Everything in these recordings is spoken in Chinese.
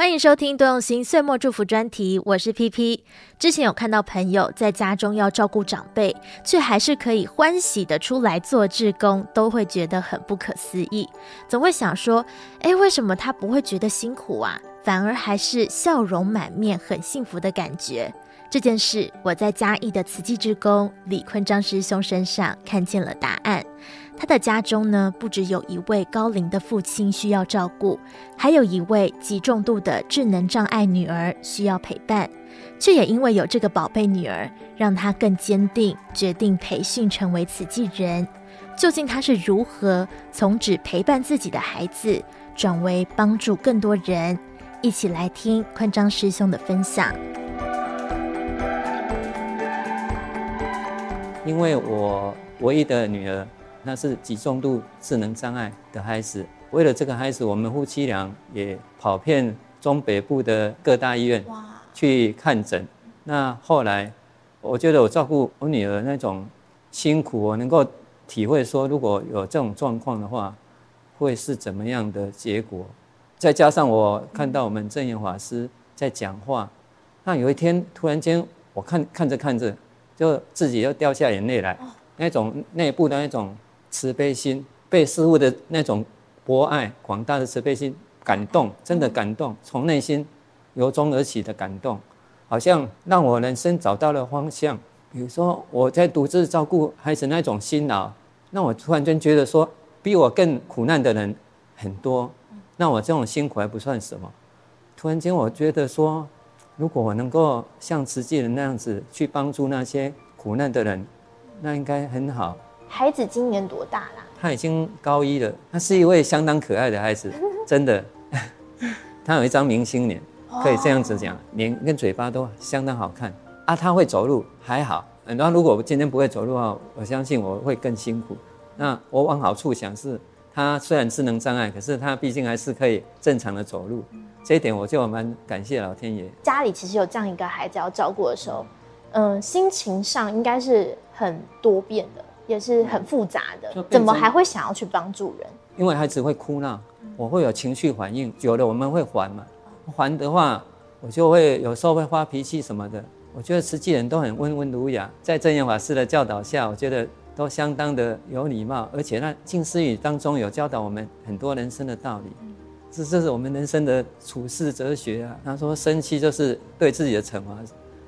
欢迎收听多用心岁末祝福专题，我是 PP。之前有看到朋友在家中要照顾长辈，却还是可以欢喜的出来做志工，都会觉得很不可思议。总会想说，诶，为什么他不会觉得辛苦啊？反而还是笑容满面，很幸福的感觉。这件事，我在嘉义的慈济志工李坤章师兄身上看见了答案。他的家中呢，不只有一位高龄的父亲需要照顾，还有一位极重度的智能障碍女儿需要陪伴。却也因为有这个宝贝女儿，让他更坚定，决定培训成为慈济人。究竟他是如何从只陪伴自己的孩子，转为帮助更多人？一起来听坤章师兄的分享。因为我唯一的女儿。那是极重度智能障碍的孩子。为了这个孩子，我们夫妻俩也跑遍中北部的各大医院去看诊。那后来，我觉得我照顾我女儿那种辛苦，我能够体会说，如果有这种状况的话，会是怎么样的结果？再加上我看到我们正言法师在讲话，那有一天突然间，我看看着看着，就自己又掉下眼泪来，那种内部的那种。慈悲心，被师父的那种博爱、广大的慈悲心感动，真的感动，从内心由衷而起的感动，好像让我人生找到了方向。比如说我在独自照顾孩子那种辛劳，那我突然间觉得说，比我更苦难的人很多，那我这种辛苦还不算什么。突然间我觉得说，如果我能够像慈济人那样子去帮助那些苦难的人，那应该很好。孩子今年多大啦？他已经高一了。他是一位相当可爱的孩子，真的。他有一张明星脸，可以这样子讲，脸跟嘴巴都相当好看啊。他会走路，还好。然后如果我今天不会走路的话，我相信我会更辛苦。那我往好处想是，他虽然智能障碍，可是他毕竟还是可以正常的走路。这一点我就蛮感谢老天爷。家里其实有这样一个孩子要照顾的时候，嗯，心情上应该是很多变的。也是很复杂的，怎么还会想要去帮助人？因为孩子会哭闹，我会有情绪反应，久了我们会还嘛。还的话，我就会有时候会发脾气什么的。我觉得实际人都很温文儒雅，在正言法师的教导下，我觉得都相当的有礼貌，而且那静思语当中有教导我们很多人生的道理，这这是我们人生的处世哲学啊。他说生气就是对自己的惩罚。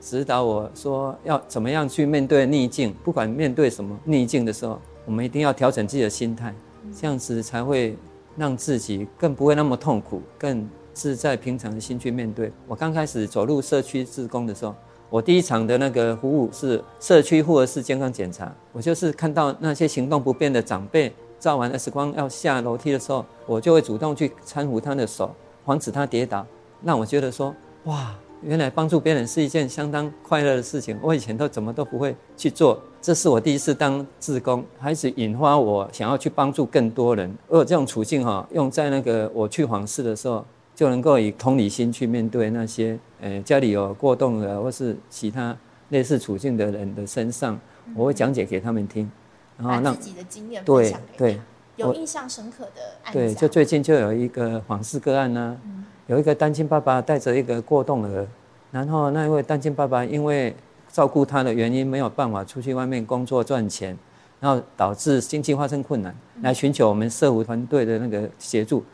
指导我说要怎么样去面对逆境，不管面对什么逆境的时候，我们一定要调整自己的心态，这样子才会让自己更不会那么痛苦，更自在平常的心去面对。我刚开始走入社区志工的时候，我第一场的那个服务是社区复合式健康检查，我就是看到那些行动不便的长辈照完 X 光要下楼梯的时候，我就会主动去搀扶他的手，防止他跌倒，让我觉得说哇。原来帮助别人是一件相当快乐的事情，我以前都怎么都不会去做。这是我第一次当志工，开始引发我想要去帮助更多人。而这种处境哈，用在那个我去访视的时候，就能够以同理心去面对那些呃家里有过动的或是其他类似处境的人的身上，我会讲解给他们听，然后让自己的经验分享给他们。对对，有印象深刻的案例。对，就最近就有一个访视个案呢、啊。有一个单亲爸爸带着一个过动儿，然后那一位单亲爸爸因为照顾他的原因没有办法出去外面工作赚钱，然后导致经济发生困难，来寻求我们社福团队的那个协助。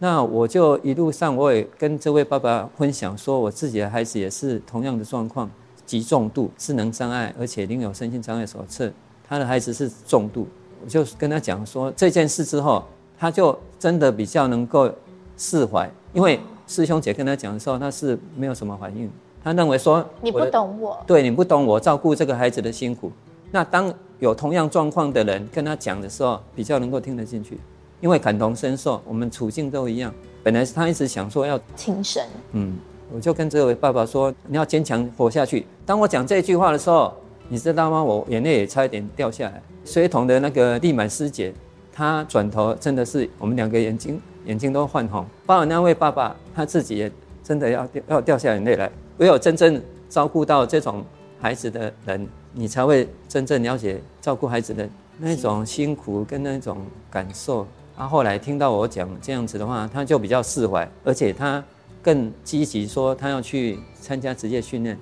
那我就一路上我也跟这位爸爸分享说，我自己的孩子也是同样的状况，极重度智能障碍，而且另有身心障碍手册，他的孩子是重度。我就跟他讲说这件事之后，他就真的比较能够释怀，因为。师兄姐跟他讲的时候，他是没有什么反应。他认为说你不懂我，对你不懂我照顾这个孩子的辛苦。那当有同样状况的人跟他讲的时候，比较能够听得进去，因为感同身受，我们处境都一样。本来是他一直想说要轻生，嗯，我就跟这位爸爸说，你要坚强活下去。当我讲这句话的时候，你知道吗？我眼泪也差一点掉下来。水桶的那个丽满师姐，她转头真的是我们两个眼睛。眼睛都泛红，包括那位爸爸，他自己也真的要掉要掉下眼泪来。唯有真正照顾到这种孩子的人，你才会真正了解照顾孩子的那种辛苦跟那种感受。他后来听到我讲这样子的话，他就比较释怀，而且他更积极说他要去参加职业训练，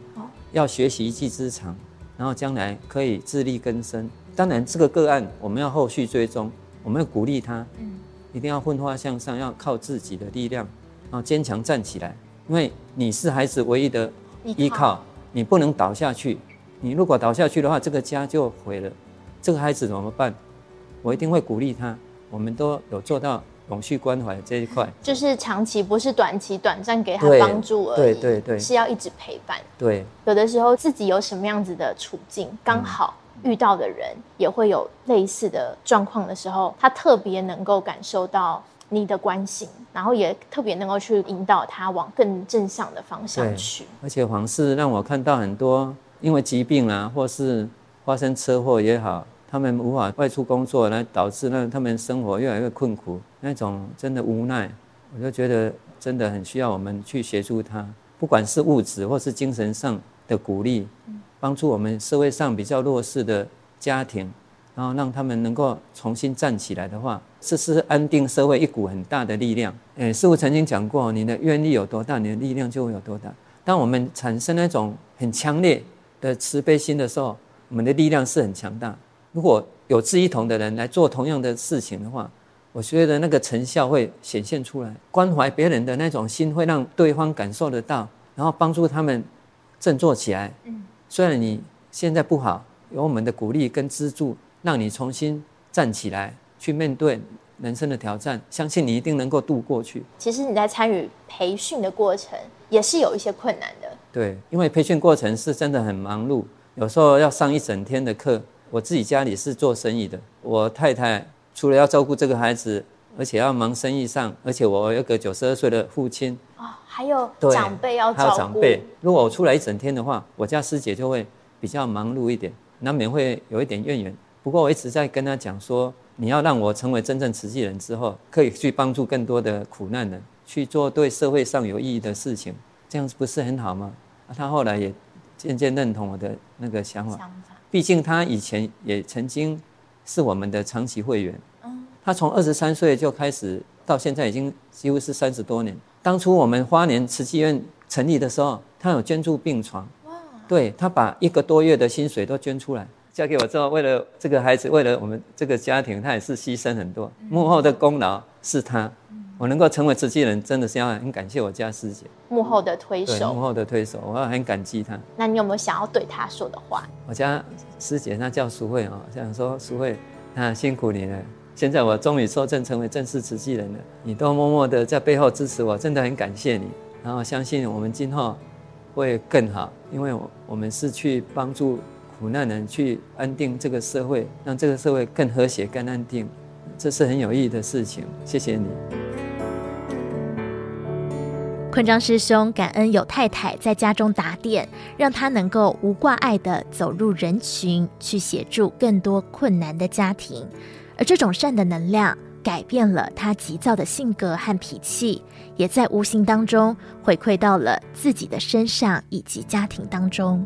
要学习一技之长，然后将来可以自力更生。当然，这个个案我们要后续追踪，我们要鼓励他，一定要奋发向上，要靠自己的力量，然后坚强站起来。因为你是孩子唯一的依靠，你不能倒下去。你如果倒下去的话，这个家就毁了。这个孩子怎么办？我一定会鼓励他。我们都有做到永续关怀这一块，就是长期不是短期短暂给他帮助而已，对对对，对，是要一直陪伴。对，有的时候自己有什么样子的处境，刚好。遇到的人也会有类似的状况的时候，他特别能够感受到你的关心，然后也特别能够去引导他往更正向的方向去。而且往事让我看到很多因为疾病啊，或是发生车祸也好，他们无法外出工作，来导致让他们生活越来越困苦，那种真的无奈，我就觉得真的很需要我们去协助他，不管是物质或是精神上的鼓励。嗯帮助我们社会上比较弱势的家庭，然后让他们能够重新站起来的话，这是安定社会一股很大的力量。诶，师父曾经讲过，你的愿力有多大，你的力量就会有多大。当我们产生那种很强烈的慈悲心的时候，我们的力量是很强大。如果有志一同的人来做同样的事情的话，我觉得那个成效会显现出来。关怀别人的那种心，会让对方感受得到，然后帮助他们振作起来。嗯。虽然你现在不好，有我们的鼓励跟资助，让你重新站起来，去面对人生的挑战，相信你一定能够度过去。其实你在参与培训的过程，也是有一些困难的。对，因为培训过程是真的很忙碌，有时候要上一整天的课。我自己家里是做生意的，我太太除了要照顾这个孩子，而且要忙生意上，而且我有个九十二岁的父亲。还有长辈要照顾，还有长辈。如果我出来一整天的话，我家师姐就会比较忙碌一点，难免会有一点怨言。不过我一直在跟她讲说，你要让我成为真正慈济人之后，可以去帮助更多的苦难人，去做对社会上有意义的事情，这样子不是很好吗？她后来也渐渐认同我的那个想法。毕竟她以前也曾经是我们的长期会员。嗯。她从二十三岁就开始，到现在已经几乎是三十多年。当初我们花莲慈济院成立的时候，他有捐助病床，对，他把一个多月的薪水都捐出来，交给我之后，为了这个孩子，为了我们这个家庭，他也是牺牲很多。幕后的功劳是他，我能够成为慈济人，真的是要很感谢我家师姐。幕后的推手，幕后的推手，我要很感激他。那你有没有想要对他说的话？我家师姐她叫淑慧啊，想说淑慧，那辛苦你了。现在我终于受证成为正式慈济人了，你都默默的在背后支持我，真的很感谢你。然后相信我们今后会更好，因为我我们是去帮助苦难人，去安定这个社会，让这个社会更和谐、更安定，这是很有意义的事情。谢谢你，坤章师兄，感恩有太太在家中打点，让他能够无挂碍的走入人群，去协助更多困难的家庭。而这种善的能量改变了他急躁的性格和脾气，也在无形当中回馈到了自己的身上以及家庭当中。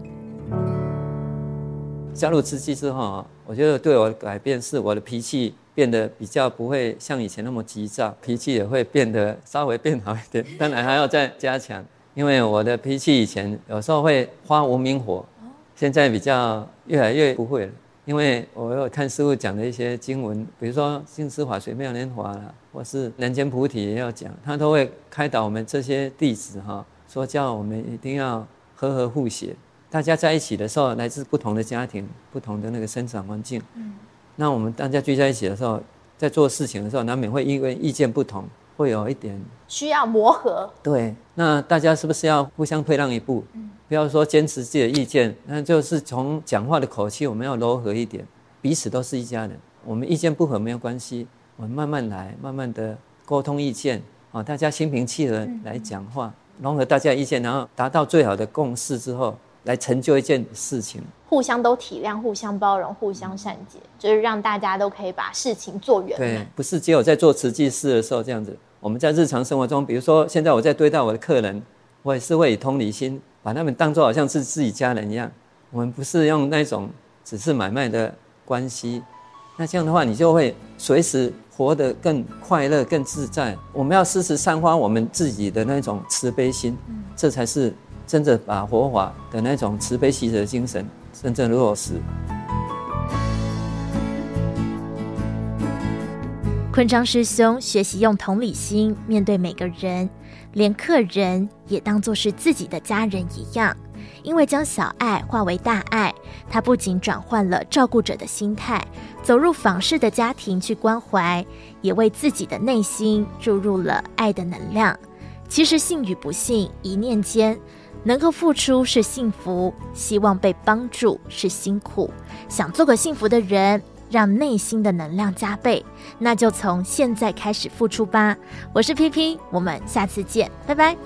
加入慈济之后，我觉得对我改变是我的脾气变得比较不会像以前那么急躁，脾气也会变得稍微变好一点。当然还要再加强，因为我的脾气以前有时候会发无名火，现在比较越来越不会了。因为我有看师傅讲的一些经文，比如说《净思法水妙莲华》啦，或是《人间菩提》也要讲，他都会开导我们这些弟子哈，说叫我们一定要和和互协，大家在一起的时候，来自不同的家庭、不同的那个生长环境，嗯，那我们大家聚在一起的时候，在做事情的时候，难免会因为意见不同，会有一点需要磨合。对，那大家是不是要互相退让一步？嗯不要说坚持自己的意见，那就是从讲话的口气，我们要柔和一点。彼此都是一家人，我们意见不合没有关系，我们慢慢来，慢慢的沟通意见，啊，大家心平气和来讲话，融合大家意见，然后达到最好的共识之后，来成就一件事情。互相都体谅，互相包容，互相善解，就是让大家都可以把事情做圆满。对，不是只有在做慈济事的时候这样子，我们在日常生活中，比如说现在我在对待我的客人，我也是会以同理心。把他们当作好像是自己家人一样，我们不是用那种只是买卖的关系那这样的话，你就会随时活得更快乐、更自在。我们要时时散发我们自己的那种慈悲心，这才是真正把佛法的那种慈悲喜舍精神真正落实。昆章师兄学习用同理心面对每个人，连客人也当作是自己的家人一样。因为将小爱化为大爱，他不仅转换了照顾者的心态，走入访视的家庭去关怀，也为自己的内心注入了爱的能量。其实幸与不幸，一念间，能够付出是幸福，希望被帮助是辛苦。想做个幸福的人，让内心的能量加倍，那就从现在开始付出吧。我是 PP，我们下次见，拜拜。